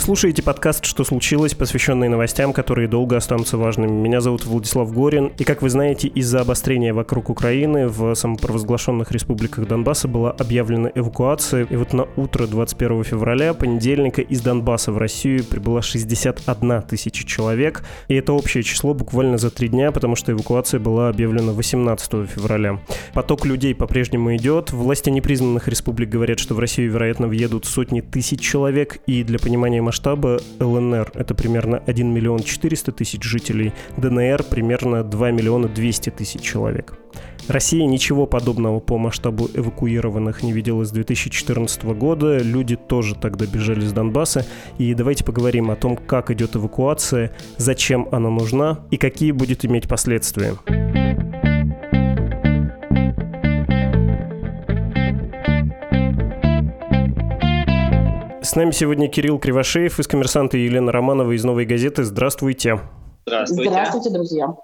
Слушаете подкаст «Что случилось?», посвященный новостям, которые долго останутся важными. Меня зовут Владислав Горин, и, как вы знаете, из-за обострения вокруг Украины в самопровозглашенных республиках Донбасса была объявлена эвакуация, и вот на утро 21 февраля, понедельника, из Донбасса в Россию прибыла 61 тысяча человек, и это общее число буквально за три дня, потому что эвакуация была объявлена 18 февраля. Поток людей по-прежнему идет, власти непризнанных республик говорят, что в Россию, вероятно, въедут сотни тысяч человек, и для понимания масштаба, ЛНР — это примерно 1 миллион 400 тысяч жителей, ДНР — примерно 2 миллиона 200 тысяч человек. Россия ничего подобного по масштабу эвакуированных не видела с 2014 года. Люди тоже тогда бежали с Донбасса. И давайте поговорим о том, как идет эвакуация, зачем она нужна и какие будет иметь последствия. Нами сегодня Кирилл Кривошеев из «Коммерсанта» и Елена Романова из «Новой газеты». Здравствуйте. Здравствуйте. Здравствуйте, друзья.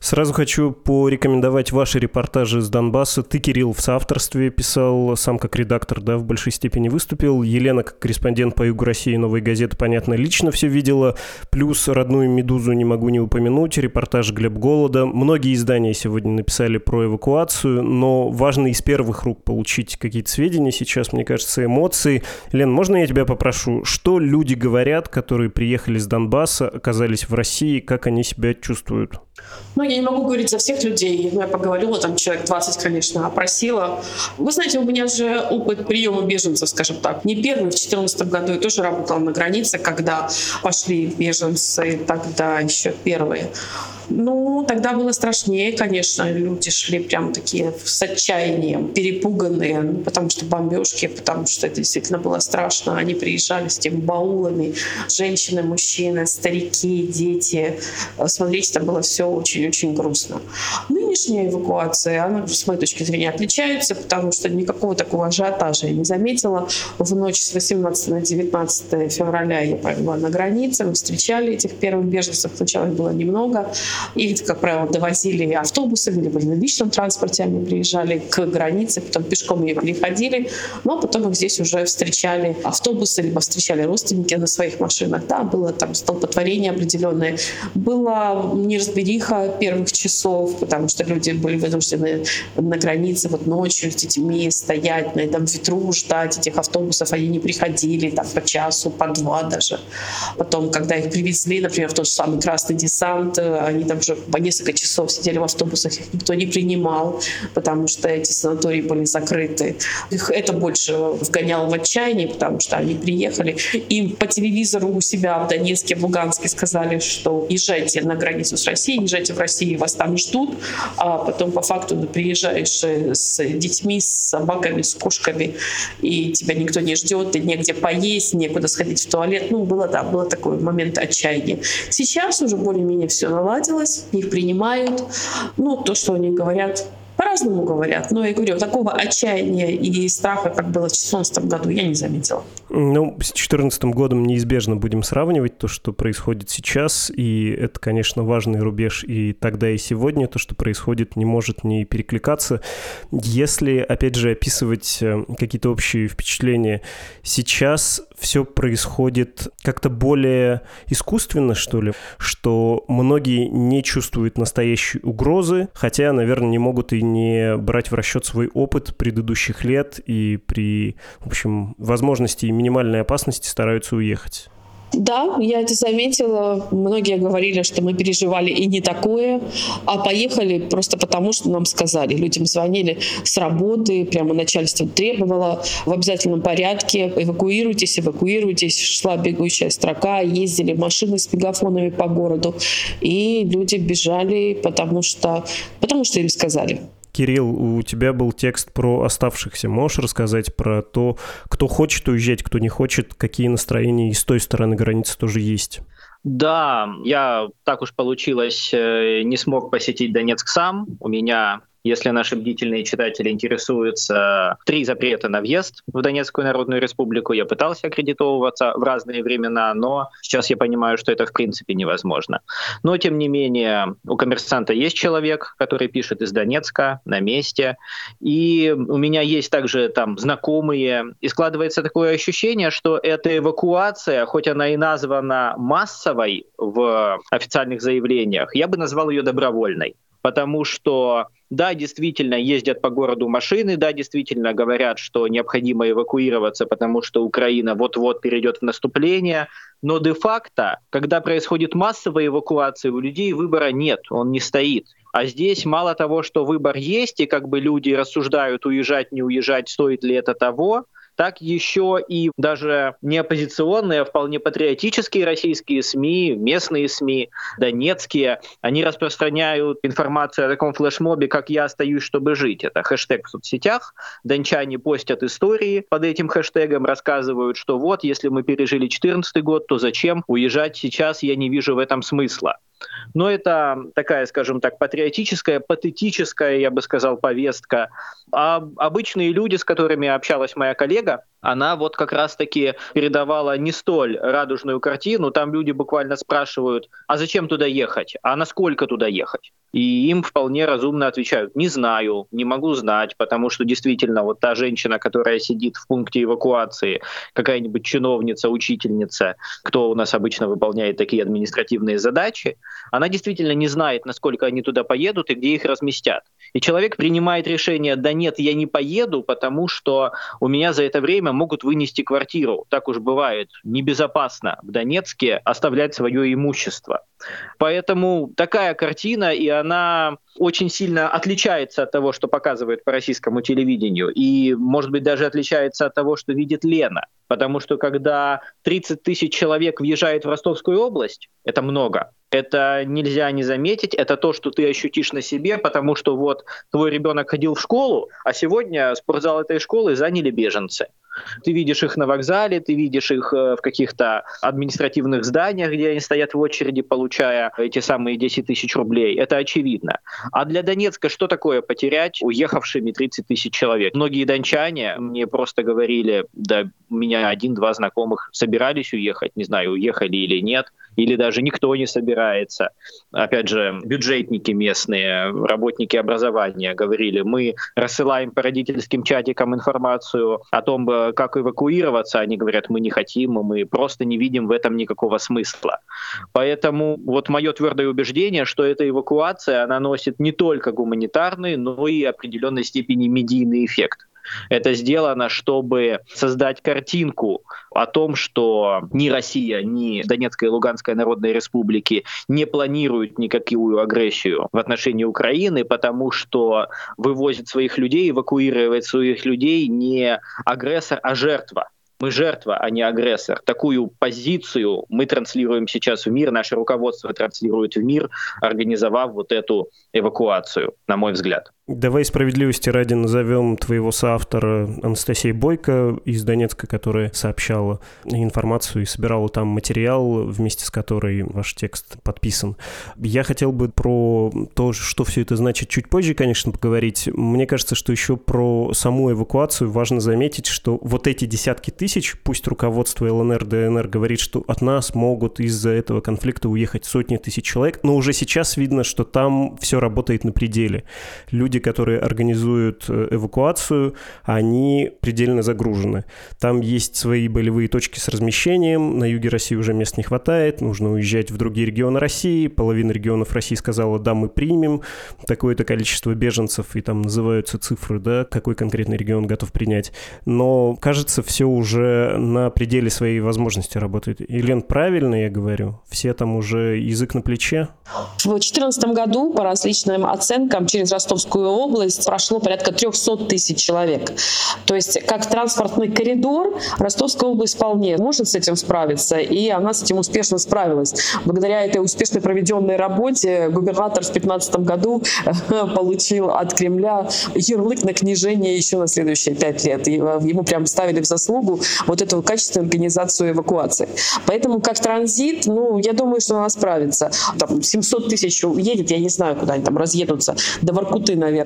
Сразу хочу порекомендовать ваши репортажи с Донбасса. Ты, Кирилл, в соавторстве писал, сам как редактор, да, в большей степени выступил. Елена, как корреспондент по Югу России Новой газеты, понятно, лично все видела. Плюс родную «Медузу» не могу не упомянуть, репортаж Глеб Голода. Многие издания сегодня написали про эвакуацию, но важно из первых рук получить какие-то сведения сейчас, мне кажется, эмоции. Лен, можно я тебя попрошу, что люди говорят, которые приехали с Донбасса, оказались в России, как они себя чувствуют? Ну, я не могу говорить за всех людей. Ну, я поговорила, там человек 20, конечно, опросила. Вы знаете, у меня же опыт приема беженцев, скажем так. Не первый, в 2014 году я тоже работала на границе, когда пошли беженцы, тогда еще первые. Ну, тогда было страшнее, конечно. Люди шли прям такие с отчаянием, перепуганные, ну, потому что бомбежки, потому что это действительно было страшно. Они приезжали с теми баулами. Женщины, мужчины, старики, дети. Смотрите, там было все очень-очень грустно. Нынешняя эвакуация, она, с моей точки зрения, отличается, потому что никакого такого ажиотажа я не заметила. В ночь с 18 на 19 февраля я была на границе, мы встречали этих первых беженцев. Сначала их было немного. Их, как правило, довозили автобусами, либо на личном транспорте они приезжали к границе, потом пешком ее переходили, но потом их здесь уже встречали автобусы, либо встречали родственники на своих машинах. Да, было там столпотворение определенное. Была неразбериха первых часов, потому что люди были вынуждены на границе вот ночью с детьми стоять на этом ветру, ждать этих автобусов. Они не приходили там по часу, по два даже. Потом, когда их привезли, например, в тот же самый Красный десант, они там уже по несколько часов сидели в автобусах, их никто не принимал, потому что эти санатории были закрыты. Их это больше вгоняло в отчаяние, потому что они приехали. Им по телевизору у себя в Донецке, в Луганске сказали, что езжайте на границу с Россией, езжайте в Россию, вас там ждут. А потом по факту ты приезжаешь с детьми, с собаками, с кошками, и тебя никто не ждет, и негде поесть, некуда сходить в туалет. Ну, было, да, было такой момент отчаяния. Сейчас уже более-менее все наладилось их принимают. Ну, то, что они говорят, по-разному говорят. Но я говорю, такого отчаяния и страха, как было в 2014 году, я не заметила. Ну, с 2014 годом неизбежно будем сравнивать то, что происходит сейчас, и это, конечно, важный рубеж и тогда, и сегодня. То, что происходит, не может не перекликаться. Если, опять же, описывать э, какие-то общие впечатления, сейчас все происходит как-то более искусственно, что ли, что многие не чувствуют настоящей угрозы, хотя, наверное, не могут и не брать в расчет свой опыт предыдущих лет и при, в общем, возможности и минимальной опасности стараются уехать. Да, я это заметила. Многие говорили, что мы переживали и не такое, а поехали просто потому, что нам сказали. Людям звонили с работы, прямо начальство требовало в обязательном порядке эвакуируйтесь, эвакуируйтесь. Шла бегущая строка, ездили машины с мегафонами по городу, и люди бежали, потому что, потому что им сказали. Кирилл, у тебя был текст про оставшихся. Можешь рассказать про то, кто хочет уезжать, кто не хочет, какие настроения и с той стороны границы тоже есть? Да, я так уж получилось, э, не смог посетить Донецк сам. У меня если наши бдительные читатели интересуются, три запрета на въезд в Донецкую Народную Республику. Я пытался аккредитовываться в разные времена, но сейчас я понимаю, что это в принципе невозможно. Но, тем не менее, у коммерсанта есть человек, который пишет из Донецка на месте. И у меня есть также там знакомые. И складывается такое ощущение, что эта эвакуация, хоть она и названа массовой в официальных заявлениях, я бы назвал ее добровольной потому что да, действительно ездят по городу машины, да, действительно говорят, что необходимо эвакуироваться, потому что Украина вот-вот перейдет в наступление, но де-факто, когда происходит массовая эвакуация, у людей выбора нет, он не стоит. А здесь мало того, что выбор есть, и как бы люди рассуждают, уезжать, не уезжать, стоит ли это того, так еще и даже не оппозиционные, а вполне патриотические российские СМИ, местные СМИ, донецкие, они распространяют информацию о таком флешмобе, как «Я остаюсь, чтобы жить». Это хэштег в соцсетях. Дончане постят истории под этим хэштегом, рассказывают, что вот, если мы пережили 2014 год, то зачем уезжать сейчас, я не вижу в этом смысла. Но это такая, скажем так, патриотическая, патетическая, я бы сказал, повестка. А обычные люди, с которыми общалась моя коллега, она вот как раз-таки передавала не столь радужную картину. Там люди буквально спрашивают, а зачем туда ехать? А насколько туда ехать? И им вполне разумно отвечают, не знаю, не могу знать, потому что действительно вот та женщина, которая сидит в пункте эвакуации, какая-нибудь чиновница, учительница, кто у нас обычно выполняет такие административные задачи, она действительно не знает, насколько они туда поедут и где их разместят. И человек принимает решение, да нет, я не поеду, потому что у меня за это время могут вынести квартиру. Так уж бывает. Небезопасно в Донецке оставлять свое имущество. Поэтому такая картина, и она очень сильно отличается от того, что показывает по российскому телевидению, и, может быть, даже отличается от того, что видит Лена. Потому что когда 30 тысяч человек въезжает в Ростовскую область, это много. Это нельзя не заметить, это то, что ты ощутишь на себе, потому что вот твой ребенок ходил в школу, а сегодня спортзал этой школы заняли беженцы. Ты видишь их на вокзале, ты видишь их э, в каких-то административных зданиях, где они стоят в очереди, получая эти самые 10 тысяч рублей. Это очевидно. А для Донецка что такое потерять уехавшими 30 тысяч человек? Многие дончане мне просто говорили, да, у меня один-два знакомых собирались уехать, не знаю, уехали или нет, или даже никто не собирается. Опять же, бюджетники местные, работники образования говорили, мы рассылаем по родительским чатикам информацию о том, э, как эвакуироваться. Они говорят, мы не хотим, мы просто не видим в этом никакого смысла. Поэтому вот мое твердое убеждение, что эта эвакуация, она носит не только гуманитарный, но и определенной степени медийный эффект. Это сделано, чтобы создать картинку о том, что ни Россия, ни Донецкая и Луганская народные республики не планируют никакую агрессию в отношении Украины, потому что вывозит своих людей, эвакуирует своих людей не агрессор, а жертва. Мы жертва, а не агрессор. Такую позицию мы транслируем сейчас в мир, наше руководство транслирует в мир, организовав вот эту эвакуацию, на мой взгляд. Давай справедливости ради назовем твоего соавтора Анастасии Бойко из Донецка, которая сообщала информацию и собирала там материал, вместе с которой ваш текст подписан. Я хотел бы про то, что все это значит, чуть позже, конечно, поговорить. Мне кажется, что еще про саму эвакуацию важно заметить, что вот эти десятки тысяч, пусть руководство ЛНР, ДНР говорит, что от нас могут из-за этого конфликта уехать сотни тысяч человек, но уже сейчас видно, что там все работает на пределе. Люди которые организуют э, эвакуацию, они предельно загружены. Там есть свои болевые точки с размещением, на юге России уже мест не хватает, нужно уезжать в другие регионы России, половина регионов России сказала, да, мы примем такое-то количество беженцев, и там называются цифры, да, какой конкретный регион готов принять. Но, кажется, все уже на пределе своей возможности работает. Елен, правильно я говорю? Все там уже язык на плече? В 2014 году, по различным оценкам, через Ростовскую область прошло порядка 300 тысяч человек. То есть как транспортный коридор Ростовская область вполне может с этим справиться, и она с этим успешно справилась. Благодаря этой успешно проведенной работе губернатор в 2015 году получил от Кремля ярлык на книжение еще на следующие пять лет. И э, ему прям ставили в заслугу вот эту качественную организацию эвакуации. Поэтому как транзит, ну, я думаю, что она справится. Там 700 тысяч едет, я не знаю, куда они там разъедутся, до Воркуты, наверное.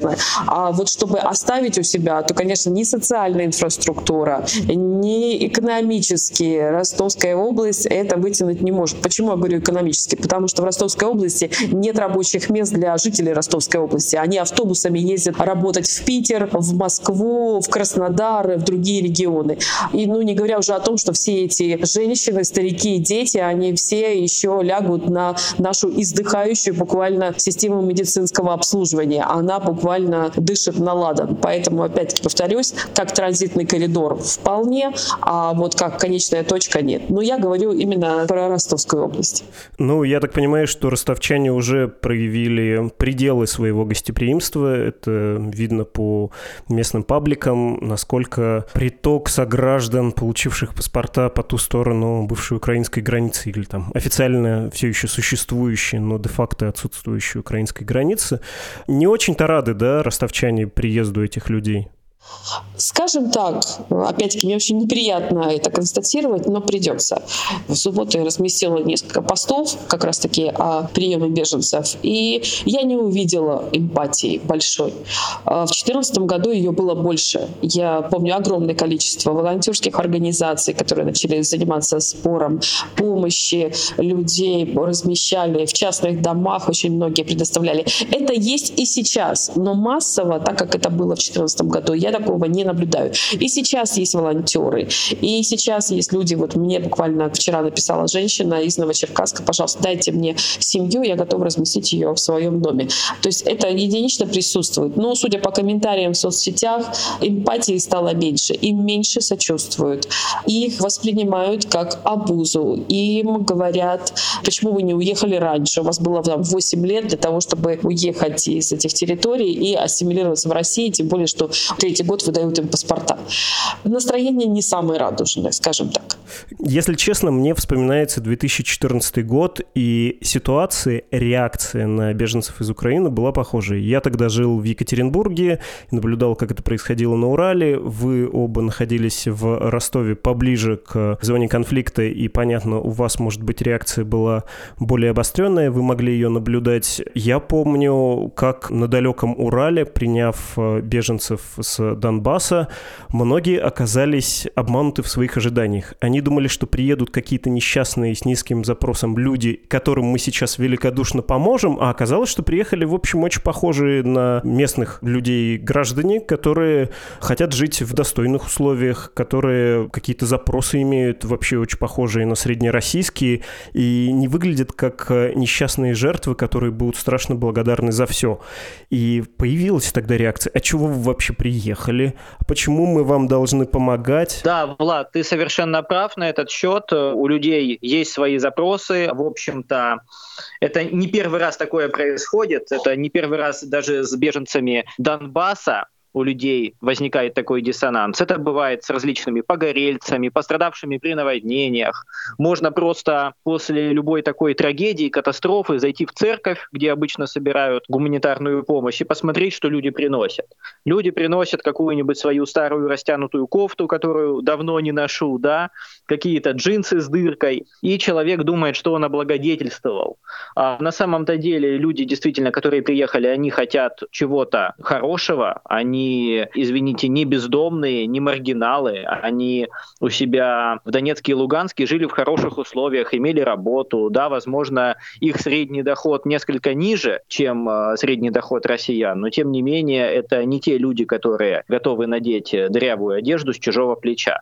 А вот чтобы оставить у себя, то, конечно, ни социальная инфраструктура, ни экономически Ростовская область это вытянуть не может. Почему я говорю экономически? Потому что в Ростовской области нет рабочих мест для жителей Ростовской области. Они автобусами ездят работать в Питер, в Москву, в Краснодар, в другие регионы. И, ну, не говоря уже о том, что все эти женщины, старики и дети, они все еще лягут на нашу издыхающую буквально систему медицинского обслуживания. Она буквально дышит на ладан. Поэтому, опять-таки, повторюсь, как транзитный коридор вполне, а вот как конечная точка нет. Но я говорю именно про Ростовскую область. Ну, я так понимаю, что ростовчане уже проявили пределы своего гостеприимства. Это видно по местным пабликам, насколько приток сограждан, получивших паспорта по ту сторону бывшей украинской границы или там официально все еще существующей, но де-факто отсутствующей украинской границы, не очень-то рады, да, ростовчане приезду этих людей? Скажем так, опять-таки, мне очень неприятно это констатировать, но придется. В субботу я разместила несколько постов как раз-таки о приеме беженцев, и я не увидела эмпатии большой. А в 2014 году ее было больше. Я помню огромное количество волонтерских организаций, которые начали заниматься спором помощи людей, размещали в частных домах, очень многие предоставляли. Это есть и сейчас, но массово, так как это было в 2014 году, я такого не наблюдаю. И сейчас есть волонтеры, и сейчас есть люди, вот мне буквально вчера написала женщина из Новочеркасска, пожалуйста, дайте мне семью, я готова разместить ее в своем доме. То есть это единично присутствует. Но, судя по комментариям в соцсетях, эмпатии стало меньше, им меньше сочувствуют. Их воспринимают как обузу. Им говорят, почему вы не уехали раньше? У вас было там 8 лет для того, чтобы уехать из этих территорий и ассимилироваться в России, тем более, что третий год выдают им паспорта. Настроение не самое радужное, скажем так. Если честно, мне вспоминается 2014 год, и ситуация, реакция на беженцев из Украины была похожей. Я тогда жил в Екатеринбурге, наблюдал, как это происходило на Урале. Вы оба находились в Ростове поближе к зоне конфликта, и, понятно, у вас, может быть, реакция была более обостренная, вы могли ее наблюдать. Я помню, как на далеком Урале, приняв э, беженцев с Донбасса, многие оказались обмануты в своих ожиданиях. Они думали, что приедут какие-то несчастные с низким запросом люди, которым мы сейчас великодушно поможем, а оказалось, что приехали, в общем, очень похожие на местных людей граждане, которые хотят жить в достойных условиях, которые какие-то запросы имеют вообще очень похожие на среднероссийские и не выглядят как несчастные жертвы, которые будут страшно благодарны за все. И появилась тогда реакция, а чего вы вообще приехали? Приехали, почему мы вам должны помогать. Да, Влад, ты совершенно прав на этот счет. У людей есть свои запросы. В общем-то, это не первый раз такое происходит. Это не первый раз даже с беженцами Донбасса у людей возникает такой диссонанс. Это бывает с различными погорельцами, пострадавшими при наводнениях. Можно просто после любой такой трагедии, катастрофы зайти в церковь, где обычно собирают гуманитарную помощь, и посмотреть, что люди приносят. Люди приносят какую-нибудь свою старую растянутую кофту, которую давно не ношу, да, какие-то джинсы с дыркой, и человек думает, что он облагодетельствовал. А на самом-то деле люди, действительно, которые приехали, они хотят чего-то хорошего, они извините, не бездомные, не маргиналы. Они у себя в Донецке и Луганске жили в хороших условиях, имели работу. Да, возможно, их средний доход несколько ниже, чем э, средний доход россиян, но тем не менее это не те люди, которые готовы надеть дрявую одежду с чужого плеча.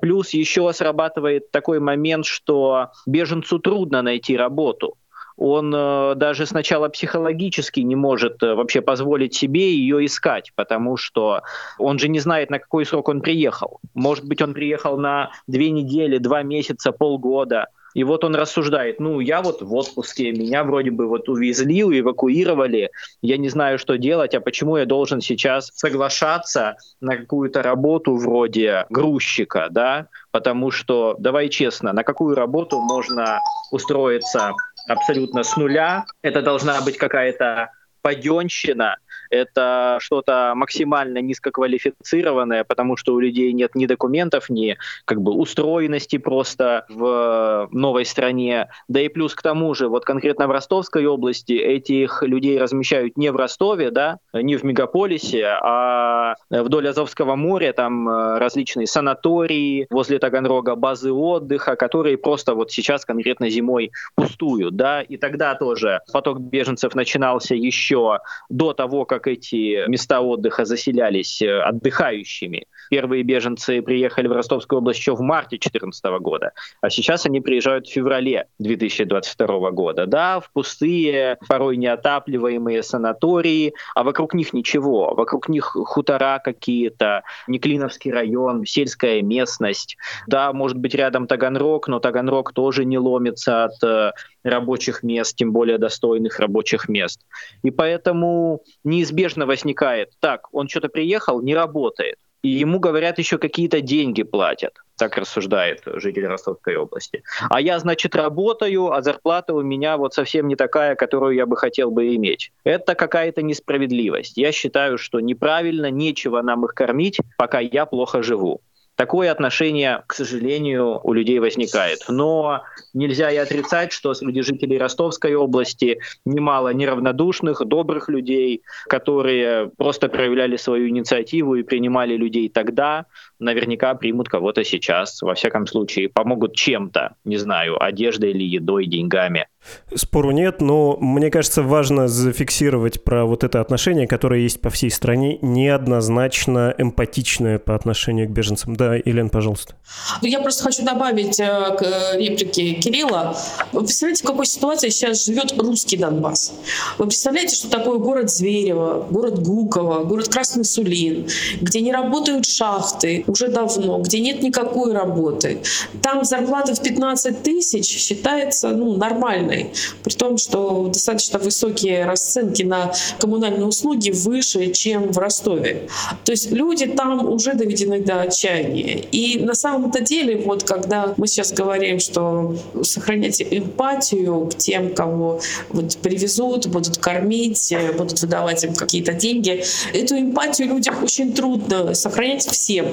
Плюс еще срабатывает такой момент, что беженцу трудно найти работу он э, даже сначала психологически не может э, вообще позволить себе ее искать, потому что он же не знает, на какой срок он приехал. Может быть, он приехал на две недели, два месяца, полгода, И вот он рассуждает, ну, я вот в отпуске, меня вроде бы вот увезли, эвакуировали, я не знаю, что делать, а почему я должен сейчас соглашаться на какую-то работу вроде грузчика, да? Потому что, давай честно, на какую работу можно устроиться абсолютно с нуля? Это должна быть какая-то паденщина, это что-то максимально низкоквалифицированное, потому что у людей нет ни документов, ни как бы устроенности просто в новой стране. Да и плюс к тому же, вот конкретно в Ростовской области этих людей размещают не в Ростове, да, не в мегаполисе, а вдоль Азовского моря, там э, различные санатории, возле Таганрога базы отдыха, которые просто вот сейчас конкретно зимой пустуют, да, и тогда тоже поток беженцев начинался еще до того, как эти места отдыха заселялись э, отдыхающими. Первые беженцы приехали в Ростовскую область еще в марте 2014 года, а сейчас они приезжают в феврале 2022 года. Да, в пустые, порой неотапливаемые санатории, а вокруг них ничего. Вокруг них хутора какие-то, Неклиновский район, сельская местность. Да, может быть рядом Таганрог, но Таганрог тоже не ломится от э, рабочих мест, тем более достойных рабочих мест. И поэтому неизбежно возникает, так, он что-то приехал, не работает. И ему говорят, еще какие-то деньги платят. Так рассуждает житель Ростовской области. А я, значит, работаю, а зарплата у меня вот совсем не такая, которую я бы хотел бы иметь. Это какая-то несправедливость. Я считаю, что неправильно, нечего нам их кормить, пока я плохо живу. Такое отношение, к сожалению, у людей возникает. Но нельзя и отрицать, что среди жителей Ростовской области немало неравнодушных, добрых людей, которые просто проявляли свою инициативу и принимали людей тогда, наверняка примут кого-то сейчас. Во всяком случае, помогут чем-то, не знаю, одеждой или едой, деньгами. Спору нет, но мне кажется, важно зафиксировать про вот это отношение, которое есть по всей стране, неоднозначно эмпатичное по отношению к беженцам. Да, Елена, пожалуйста. Ну, я просто хочу добавить э, к э, реплике Кирилла. Вы представляете, в какой ситуации сейчас живет русский Донбасс? Вы представляете, что такое город Зверево, город Гуково, город Красный Сулин, где не работают шахты уже давно, где нет никакой работы. Там зарплата в 15 тысяч считается ну, нормальной коммунальной, при том, что достаточно высокие расценки на коммунальные услуги выше, чем в Ростове. То есть люди там уже доведены до отчаяния. И на самом-то деле, вот когда мы сейчас говорим, что сохранять эмпатию к тем, кого вот привезут, будут кормить, будут выдавать им какие-то деньги, эту эмпатию людям очень трудно сохранять всем,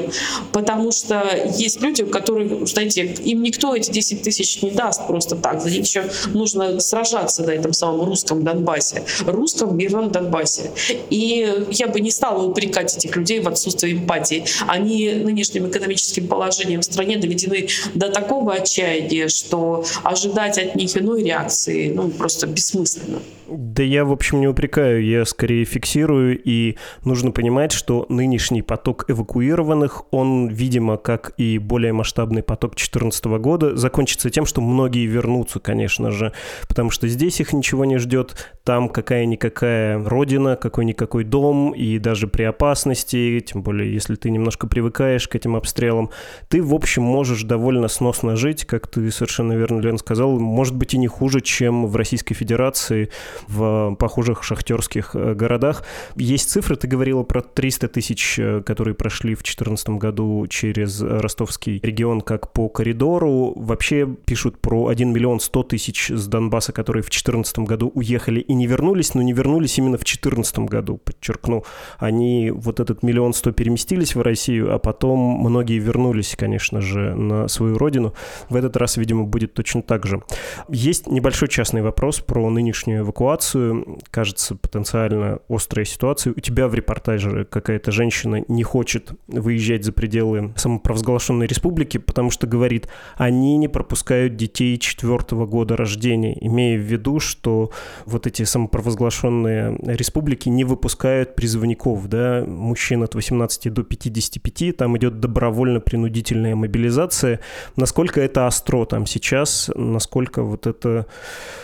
потому что есть люди, которые, знаете, им никто эти 10 тысяч не даст просто так, за них еще нужно нужно сражаться на этом самом русском Донбассе, русском мирном Донбассе. И я бы не стала упрекать этих людей в отсутствии эмпатии. Они нынешним экономическим положением в стране доведены до такого отчаяния, что ожидать от них иной реакции ну, просто бессмысленно. Да я, в общем, не упрекаю, я скорее фиксирую, и нужно понимать, что нынешний поток эвакуированных, он, видимо, как и более масштабный поток 2014 года, закончится тем, что многие вернутся, конечно же, потому что здесь их ничего не ждет, там какая-никакая родина, какой-никакой дом, и даже при опасности, тем более, если ты немножко привыкаешь к этим обстрелам, ты, в общем, можешь довольно сносно жить, как ты совершенно верно, Лен, сказал, может быть и не хуже, чем в Российской Федерации, в похожих шахтерских э, городах. Есть цифры, ты говорила про 300 тысяч, э, которые прошли в 2014 году через ростовский регион как по коридору. Вообще пишут про 1 миллион 100 тысяч с Донбасса, которые в 2014 году уехали и не вернулись, но не вернулись именно в 2014 году, подчеркну. Они вот этот миллион сто переместились в Россию, а потом многие вернулись, конечно же, на свою родину. В этот раз, видимо, будет точно так же. Есть небольшой частный вопрос про нынешнюю эвакуацию кажется, потенциально острая ситуация. У тебя в репортаже какая-то женщина не хочет выезжать за пределы самопровозглашенной республики, потому что говорит, они не пропускают детей четвертого года рождения, имея в виду, что вот эти самопровозглашенные республики не выпускают призывников, да, мужчин от 18 до 55, там идет добровольно-принудительная мобилизация. Насколько это остро там сейчас, насколько вот это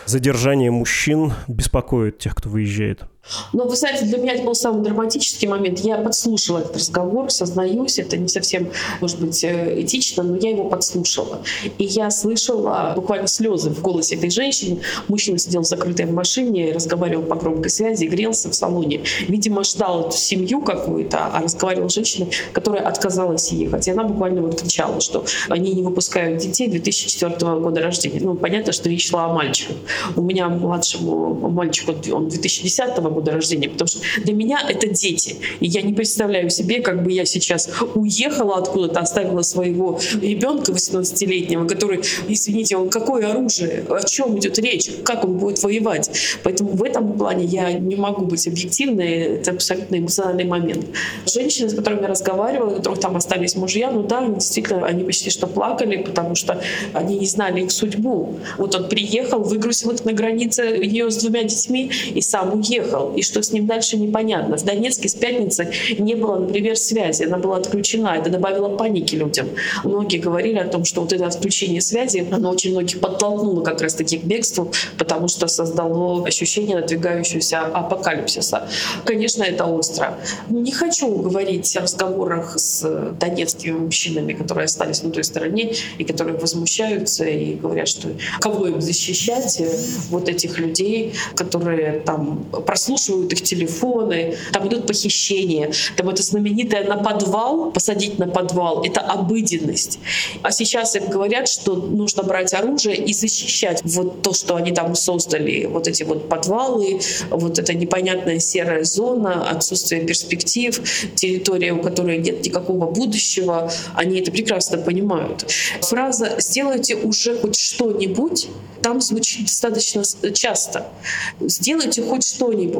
задержание мужчин беспокоит тех, кто выезжает? Но, вы знаете, для меня это был самый драматический момент. Я подслушала этот разговор, сознаюсь, это не совсем, может быть, э, этично, но я его подслушала. И я слышала буквально слезы в голосе этой женщины. Мужчина сидел закрытый в машине, разговаривал по громкой связи, грелся в салоне. Видимо, ждал эту семью какую-то, а разговаривал с женщиной, которая отказалась ехать. И она буквально вот кричала, что они не выпускают детей 2004 года рождения. Ну, понятно, что речь шла о мальчиках. У меня младшему мальчику, он 2010 года рождения, потому что для меня это дети. И я не представляю себе, как бы я сейчас уехала откуда-то, оставила своего ребенка 18-летнего, который, извините, он какое оружие, о чем идет речь, как он будет воевать. Поэтому в этом плане я не могу быть объективной, это абсолютно эмоциональный момент. Женщины, с которыми я разговаривала, у которых там остались мужья, ну да, действительно, они почти что плакали, потому что они не знали их судьбу. Вот он приехал, выгрузил их на границе ее с двумя детьми и сам уехал и что с ним дальше непонятно. В Донецке с пятницы не было, например, связи, она была отключена, это добавило паники людям. Многие говорили о том, что вот это отключение связи, оно очень многих подтолкнуло как раз-таки к бегству, потому что создало ощущение надвигающегося апокалипсиса. Конечно, это остро. Не хочу говорить о разговорах с донецкими мужчинами, которые остались на той стороне и которые возмущаются и говорят, что кого им защищать, вот этих людей, которые там прослушивают прослушивают их телефоны, там идут похищения, там это знаменитое на подвал, посадить на подвал, это обыденность. А сейчас им говорят, что нужно брать оружие и защищать вот то, что они там создали, вот эти вот подвалы, вот эта непонятная серая зона, отсутствие перспектив, территория, у которой нет никакого будущего, они это прекрасно понимают. Фраза «сделайте уже хоть что-нибудь» там звучит достаточно часто. Сделайте хоть что-нибудь.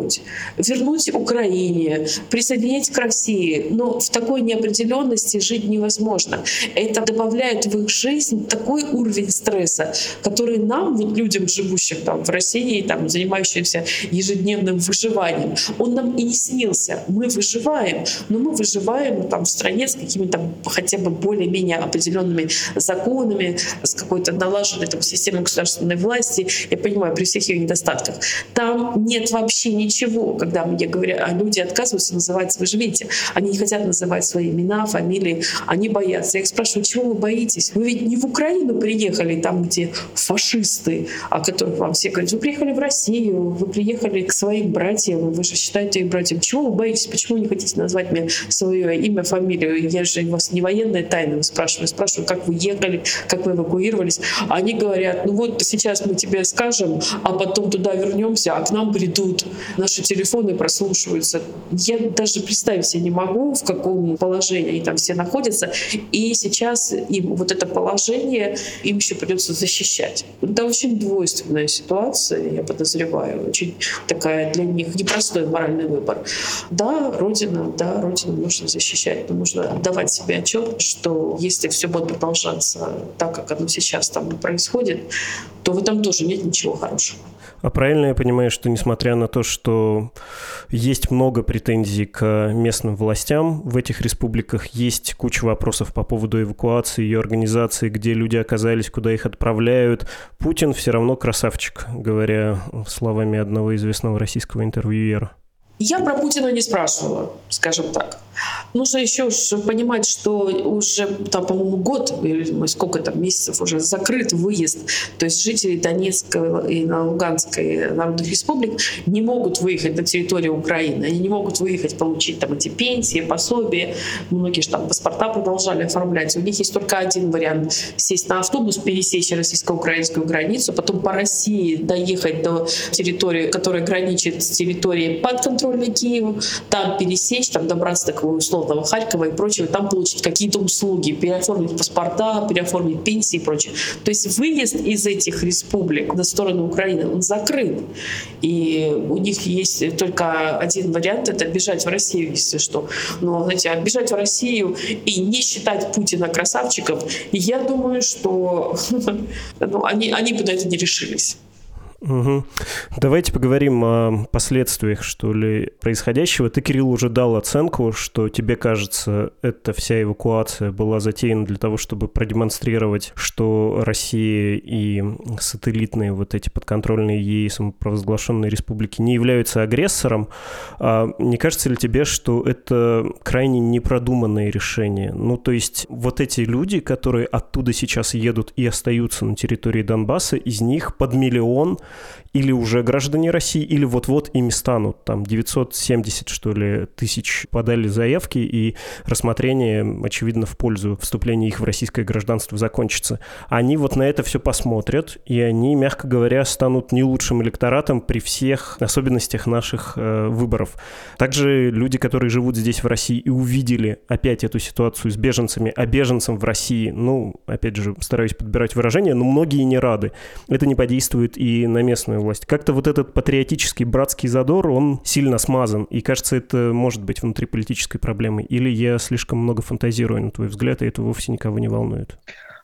Вернуть Украине, присоединить к России. Но в такой неопределенности жить невозможно. Это добавляет в их жизнь такой уровень стресса, который нам, вот людям, живущим там в России, там, занимающимся ежедневным выживанием, он нам и не снился. Мы выживаем, но мы выживаем там, в стране с какими-то хотя бы более-менее определенными законами, с какой-то налаженной там, системой государственной власти, я понимаю, при всех ее недостатках. Там нет вообще ничего, когда мне говорят, а люди отказываются называть «вы живите». Они не хотят называть свои имена, фамилии, они боятся. Я их спрашиваю, чего вы боитесь? Вы ведь не в Украину приехали, там, где фашисты, о которых вам все говорят. Вы приехали в Россию, вы приехали к своим братьям, вы же считаете их братьям. Чего вы боитесь? Почему не хотите назвать мне свое имя, фамилию? Я же у вас не военная тайна, вы спрашиваете. Спрашиваю, как вы ехали, как вы эвакуировались. Они говорят, ну вот сейчас мы тебе скажем, а потом туда вернемся, а к нам придут. Наши телефоны прослушиваются. Я даже представить себе не могу, в каком положении они там все находятся. И сейчас им вот это положение им еще придется защищать. Это очень двойственная ситуация, я подозреваю. Очень такая для них непростой моральный выбор. Да, Родина, да, Родину нужно защищать, но нужно отдавать себе отчет, что если все будет продолжаться так, как оно сейчас там происходит, то в этом тоже нет ничего хорошего. А правильно я понимаю, что несмотря на то, что есть много претензий к местным властям в этих республиках, есть куча вопросов по поводу эвакуации, ее организации, где люди оказались, куда их отправляют, Путин все равно красавчик, говоря словами одного известного российского интервьюера. Я про Путина не спрашивала, скажем так. Нужно еще понимать, что уже, там, по-моему, год сколько там месяцев уже закрыт выезд. То есть жители Донецкой и Луганской народных республик не могут выехать на территорию Украины. Они не могут выехать, получить там эти пенсии, пособия. Многие же там паспорта продолжали оформлять. У них есть только один вариант — сесть на автобус, пересечь российско-украинскую границу, потом по России доехать до территории, которая граничит с территорией подконтрольной Киеву, там пересечь, там добраться до условного Харькова и прочего, там получить какие-то услуги, переоформить паспорта, переоформить пенсии и прочее. То есть выезд из этих республик на сторону Украины, он закрыт. И у них есть только один вариант — это бежать в Россию, если что. Но, знаете, бежать в Россию и не считать Путина красавчиком, я думаю, что ну, они, они бы на это не решились. Угу. Давайте поговорим о последствиях, что ли, происходящего. Ты, Кирилл, уже дал оценку, что тебе кажется, эта вся эвакуация была затеяна для того, чтобы продемонстрировать, что Россия и сателлитные вот эти подконтрольные ей самопровозглашенные республики не являются агрессором. А не кажется ли тебе, что это крайне непродуманное решение? Ну, то есть вот эти люди, которые оттуда сейчас едут и остаются на территории Донбасса, из них под миллион или уже граждане России, или вот-вот ими станут. Там 970, что ли, тысяч подали заявки, и рассмотрение, очевидно, в пользу вступления их в российское гражданство закончится. Они вот на это все посмотрят, и они, мягко говоря, станут не лучшим электоратом при всех особенностях наших э, выборов. Также люди, которые живут здесь, в России, и увидели опять эту ситуацию с беженцами, а беженцам в России, ну, опять же, стараюсь подбирать выражения, но многие не рады. Это не подействует и на местную власть. Как-то вот этот патриотический братский задор, он сильно смазан. И кажется, это может быть внутриполитической проблемой. Или я слишком много фантазирую, на твой взгляд, и это вовсе никого не волнует?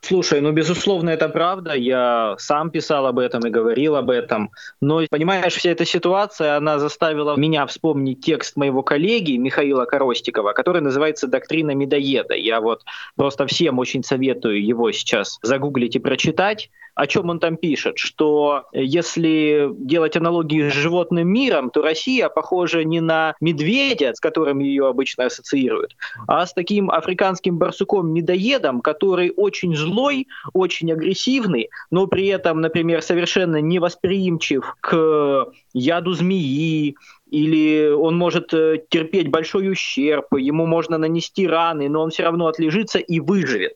Слушай, ну, безусловно, это правда. Я сам писал об этом и говорил об этом. Но, понимаешь, вся эта ситуация, она заставила меня вспомнить текст моего коллеги Михаила Коростикова, который называется «Доктрина медоеда». Я вот просто всем очень советую его сейчас загуглить и прочитать о чем он там пишет, что если делать аналогии с животным миром, то Россия похожа не на медведя, с которым ее обычно ассоциируют, а с таким африканским барсуком-медоедом, который очень злой, очень агрессивный, но при этом, например, совершенно невосприимчив к яду змеи, или он может э, терпеть большой ущерб, ему можно нанести раны, но он все равно отлежится и выживет.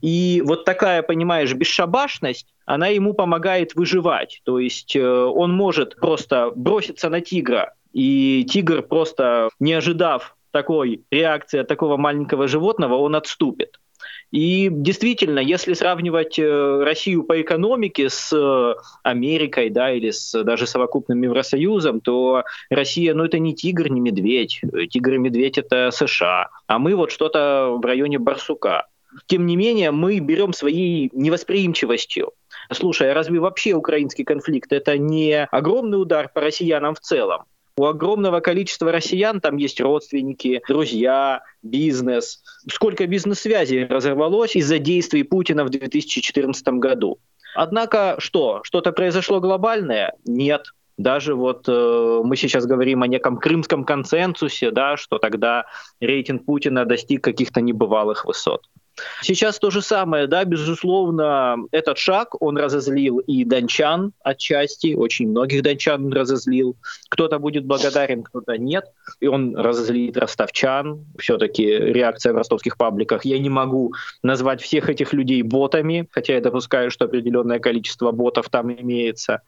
И вот такая, понимаешь, бесшабашность, она ему помогает выживать. То есть э, он может просто броситься на тигра, и тигр просто, не ожидав такой реакции от такого маленького животного, он отступит. И действительно, если сравнивать э, Россию по экономике с э, Америкой, да, или с даже совокупным Евросоюзом, то Россия, ну это не тигр, не медведь. Тигр и медведь это США, а мы вот что-то в районе барсука. Тем не менее, мы берем своей невосприимчивостью. Слушай, а разве вообще украинский конфликт это не огромный удар по россиянам в целом? У огромного количества россиян там есть родственники, друзья, бизнес. Сколько бизнес-связей разорвалось из-за действий Путина в 2014 году. Однако что? Что-то произошло глобальное? Нет. Даже вот э, мы сейчас говорим о неком крымском консенсусе, да, что тогда рейтинг Путина достиг каких-то небывалых высот. Сейчас то же самое, да, безусловно, этот шаг, он разозлил и дончан отчасти, очень многих дончан он разозлил. Кто-то будет благодарен, кто-то нет, и он разозлит ростовчан. Все-таки реакция в ростовских пабликах. Я не могу назвать всех этих людей ботами, хотя я допускаю, что определенное количество ботов там имеется.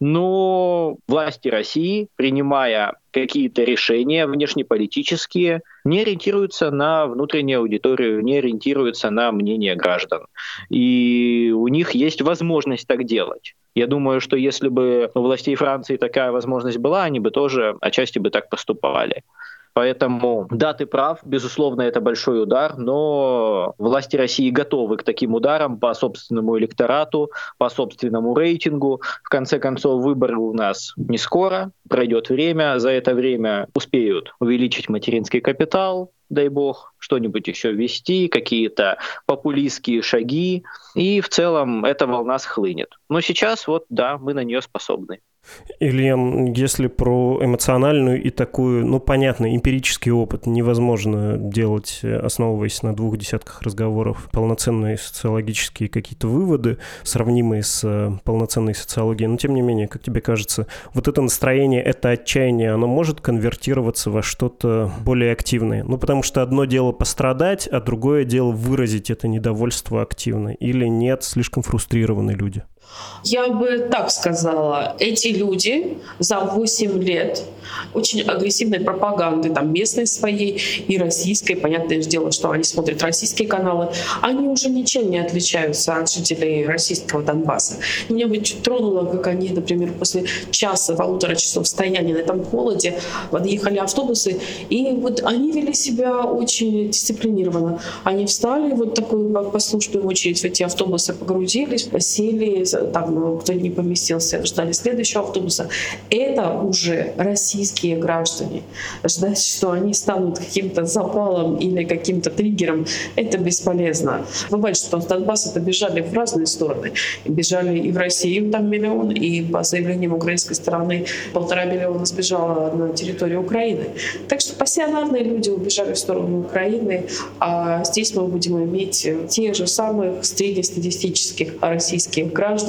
Но власти России, принимая какие-то решения внешнеполитические, не ориентируются на внутреннюю аудиторию, не ориентируются на мнение граждан. И у них есть возможность так делать. Я думаю, что если бы у властей Франции такая возможность была, они бы тоже отчасти бы так поступали. Поэтому, да, ты прав, безусловно, это большой удар, но власти России готовы к таким ударам по собственному электорату, по собственному рейтингу. В конце концов, выборы у нас не скоро, пройдет время, за это время успеют увеличить материнский капитал, дай бог, что-нибудь еще ввести, какие-то популистские шаги, и в целом эта волна схлынет. Но сейчас вот, да, мы на нее способны. Илья, если про эмоциональную и такую, ну, понятно, эмпирический опыт невозможно делать, основываясь на двух десятках разговоров, полноценные социологические какие-то выводы, сравнимые с э, полноценной социологией. Но, тем не менее, как тебе кажется, вот это настроение, это отчаяние, оно может конвертироваться во что-то более активное? Ну, потому что одно дело пострадать, а другое дело выразить это недовольство активно. Или нет, слишком фрустрированные люди? Я бы так сказала, эти люди за 8 лет очень агрессивной пропаганды, там местной своей и российской, понятное дело, что они смотрят российские каналы, они уже ничем не отличаются от жителей российского Донбасса. Меня бы чуть тронуло, как они, например, после часа, полутора часов стояния на этом холоде, подъехали автобусы, и вот они вели себя очень дисциплинированно. Они встали вот такую послушную очередь в эти автобусы, погрузились, посели, там кто не поместился, ждали следующего автобуса. Это уже российские граждане. Ждать, что они станут каким-то запалом или каким-то триггером, это бесполезно. Бывает, что с Донбасса бежали в разные стороны. Бежали и в Россию, там миллион, и по заявлениям украинской стороны полтора миллиона сбежало на территорию Украины. Так что пассионарные люди убежали в сторону Украины, а здесь мы будем иметь тех же самых среднестатистических российских граждан,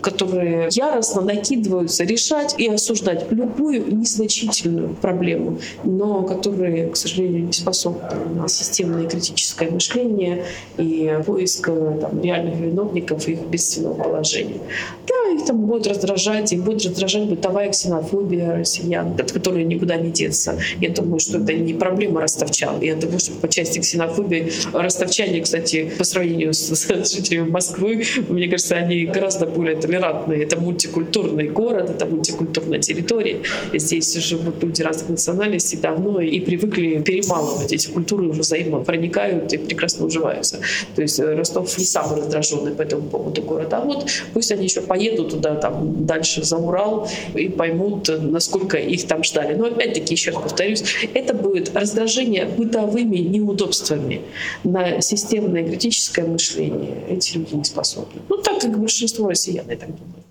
которые яростно накидываются решать и осуждать любую незначительную проблему, но которые, к сожалению, не способны на системное критическое мышление и поиск там, реальных виновников их бедственного положения. Да, их там будет раздражать, их будет раздражать бытовая ксенофобия россиян, от которой никуда не деться. Я думаю, что это не проблема ростовчан. Я думаю, что по части ксенофобии ростовчане, кстати, по сравнению с, с жителями Москвы, мне кажется, они гораздо более толерантные. Это мультикультурный город, это мультикультурная территория. Здесь живут люди разных национальностей давно и привыкли перемалывать. Эти культуры уже взаимно проникают и прекрасно уживаются. То есть э, Ростов не самый раздраженный по этому поводу город. А вот пусть они еще поедут туда, там, дальше за Урал и поймут, насколько их там ждали. Но опять-таки, еще раз повторюсь, это будет раздражение бытовыми неудобствами на системное критическое мышление. Эти люди не способны. Ну, так как большинство россиян, я так думаю.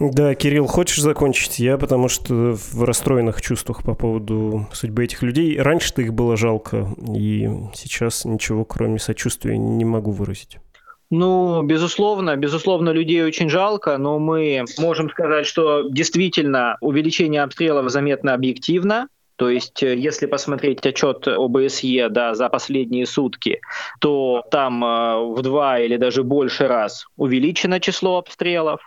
Да, Кирилл, хочешь закончить? Я потому что в расстроенных чувствах по поводу судьбы этих людей. Раньше-то их было жалко, и сейчас ничего, кроме сочувствия, не могу выразить. Ну, безусловно, безусловно, людей очень жалко, но мы можем сказать, что действительно увеличение обстрелов заметно объективно. То есть, э, если посмотреть отчет ОБСЕ да, за последние сутки, то там э, в два или даже больше раз увеличено число обстрелов.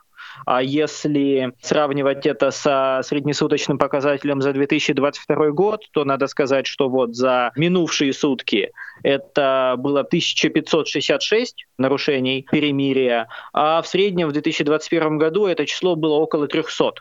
А если сравнивать это со среднесуточным показателем за 2022 год, то надо сказать, что вот за минувшие сутки это было 1566 нарушений перемирия, а в среднем в 2021 году это число было около 300.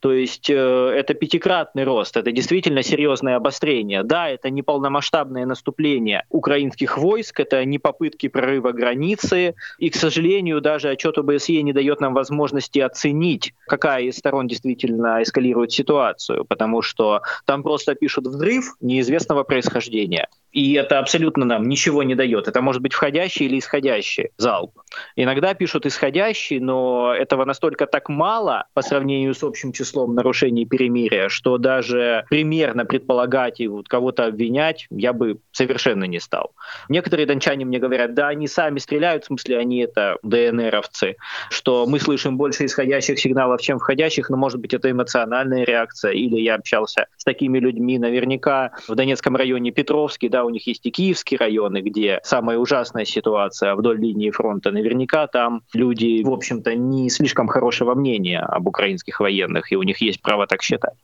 То есть э, это пятикратный рост, это действительно серьезное обострение. Да, это не полномасштабное наступление украинских войск, это не попытки прорыва границы, и, к сожалению, даже отчет ОБСЕ не дает нам возможности оценить, какая из сторон действительно эскалирует ситуацию, потому что там просто пишут взрыв неизвестного происхождения. И это абсолютно нам ничего не дает. Это может быть входящий или исходящий залп. Иногда пишут исходящий, но этого настолько так мало по сравнению с общим числом нарушений перемирия, что даже примерно предполагать и вот кого-то обвинять я бы совершенно не стал. Некоторые дончане мне говорят, да, они сами стреляют, в смысле они это ДНРовцы, что мы слышим больше исходящих сигналов, чем входящих, но может быть это эмоциональная реакция, или я общался с такими людьми наверняка в Донецком районе Петровский, да, у них есть и Киевские районы, где самая ужасная ситуация вдоль линии фронта. Наверняка там люди, в общем-то, не слишком хорошего мнения об украинских военных, и у них есть право так считать.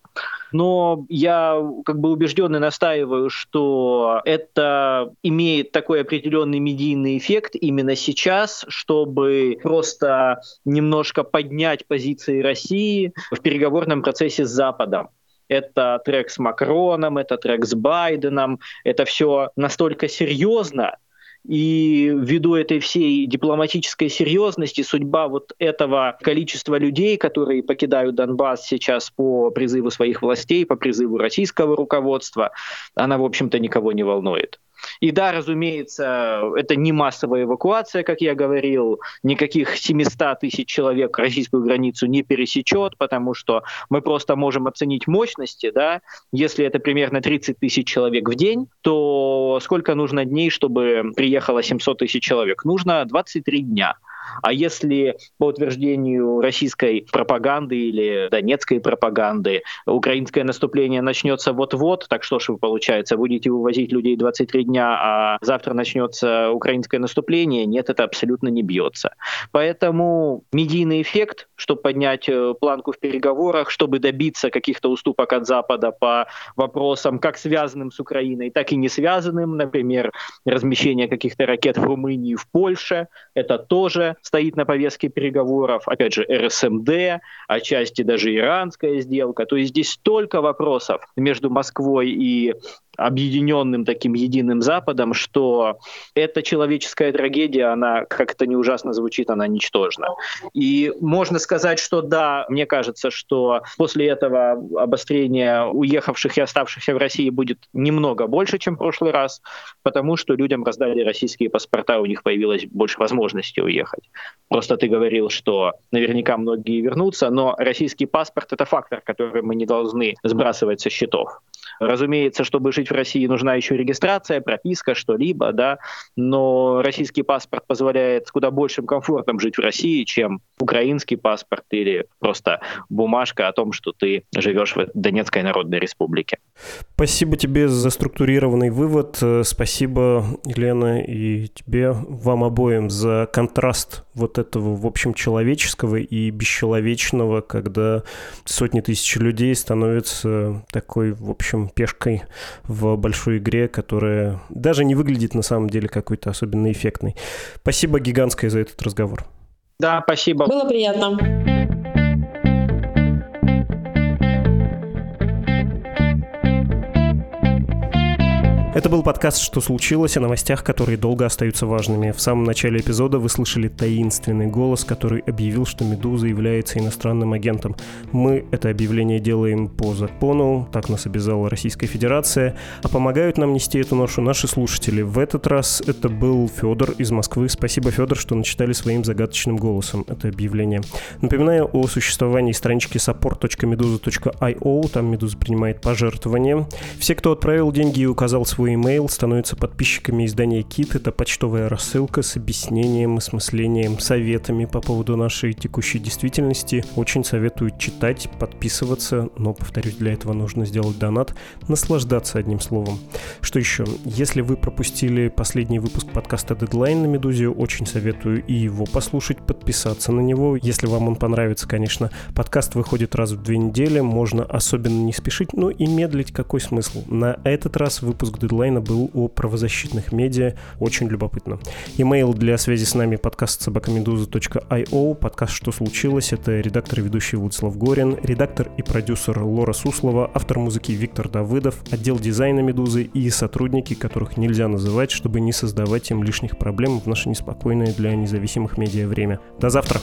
Но я как бы убежден и настаиваю, что это имеет такой определенный медийный эффект именно сейчас, чтобы просто немножко поднять позиции России в переговорном процессе с Западом это трек с Макроном, это трек с Байденом, это все настолько серьезно, и ввиду этой всей дипломатической серьезности судьба вот этого количества людей, которые покидают Донбасс сейчас по призыву своих властей, по призыву российского руководства, она, в общем-то, никого не волнует. И да, разумеется, это не массовая эвакуация, как я говорил, никаких 700 тысяч человек российскую границу не пересечет, потому что мы просто можем оценить мощности, да, если это примерно 30 тысяч человек в день, то сколько нужно дней, чтобы приехало 700 тысяч человек? Нужно 23 дня. А если по утверждению российской пропаганды или донецкой пропаганды украинское наступление начнется вот-вот, так что ж вы, получается, будете вывозить людей 23 дня, а завтра начнется украинское наступление? Нет, это абсолютно не бьется. Поэтому медийный эффект, чтобы поднять э, планку в переговорах, чтобы добиться каких-то уступок от Запада по вопросам, как связанным с Украиной, так и не связанным, например, размещение каких-то ракет в Румынии, в Польше, это тоже стоит на повестке переговоров, опять же, РСМД, отчасти даже иранская сделка. То есть здесь столько вопросов между Москвой и объединенным таким единым Западом, что эта человеческая трагедия, она, как это не ужасно звучит, она ничтожна. И можно сказать, что да, мне кажется, что после этого обострения уехавших и оставшихся в России будет немного больше, чем в прошлый раз, потому что людям раздали российские паспорта, у них появилось больше возможности уехать. Просто ты говорил, что наверняка многие вернутся, но российский паспорт — это фактор, который мы не должны сбрасывать со счетов. Разумеется, чтобы жить в России, нужна еще регистрация, прописка, что-либо, да, но российский паспорт позволяет с куда большим комфортом жить в России, чем украинский паспорт или просто бумажка о том, что ты живешь в Донецкой Народной Республике. Спасибо тебе за структурированный вывод. Спасибо, Елена, и тебе, вам обоим, за контраст вот этого, в общем, человеческого и бесчеловечного, когда сотни тысяч людей становятся такой, в общем, пешкой в большой игре, которая даже не выглядит на самом деле какой-то особенно эффектной. Спасибо гигантское за этот разговор. Да, спасибо. Было приятно. Это был подкаст «Что случилось?» о новостях, которые долго остаются важными. В самом начале эпизода вы слышали таинственный голос, который объявил, что «Медуза» является иностранным агентом. Мы это объявление делаем по закону, так нас обязала Российская Федерация, а помогают нам нести эту ношу наши слушатели. В этот раз это был Федор из Москвы. Спасибо, Федор, что начитали своим загадочным голосом это объявление. Напоминаю о существовании странички support.meduza.io, там Медуза принимает пожертвования. Все, кто отправил деньги и указал свой свой email, становятся подписчиками издания Кит. Это почтовая рассылка с объяснением, осмыслением, советами по поводу нашей текущей действительности. Очень советую читать, подписываться, но, повторюсь, для этого нужно сделать донат, наслаждаться одним словом. Что еще? Если вы пропустили последний выпуск подкаста Deadline на Медузе, очень советую и его послушать, подписаться на него, если вам он понравится, конечно. Подкаст выходит раз в две недели, можно особенно не спешить, но и медлить какой смысл. На этот раз выпуск Deadline дедлайна был о правозащитных медиа. Очень любопытно. Имейл для связи с нами подкаст собакамедуза.io. Подкаст «Что случилось?» Это редактор и ведущий Владислав Горин, редактор и продюсер Лора Суслова, автор музыки Виктор Давыдов, отдел дизайна «Медузы» и сотрудники, которых нельзя называть, чтобы не создавать им лишних проблем в наше неспокойное для независимых медиа время. До завтра!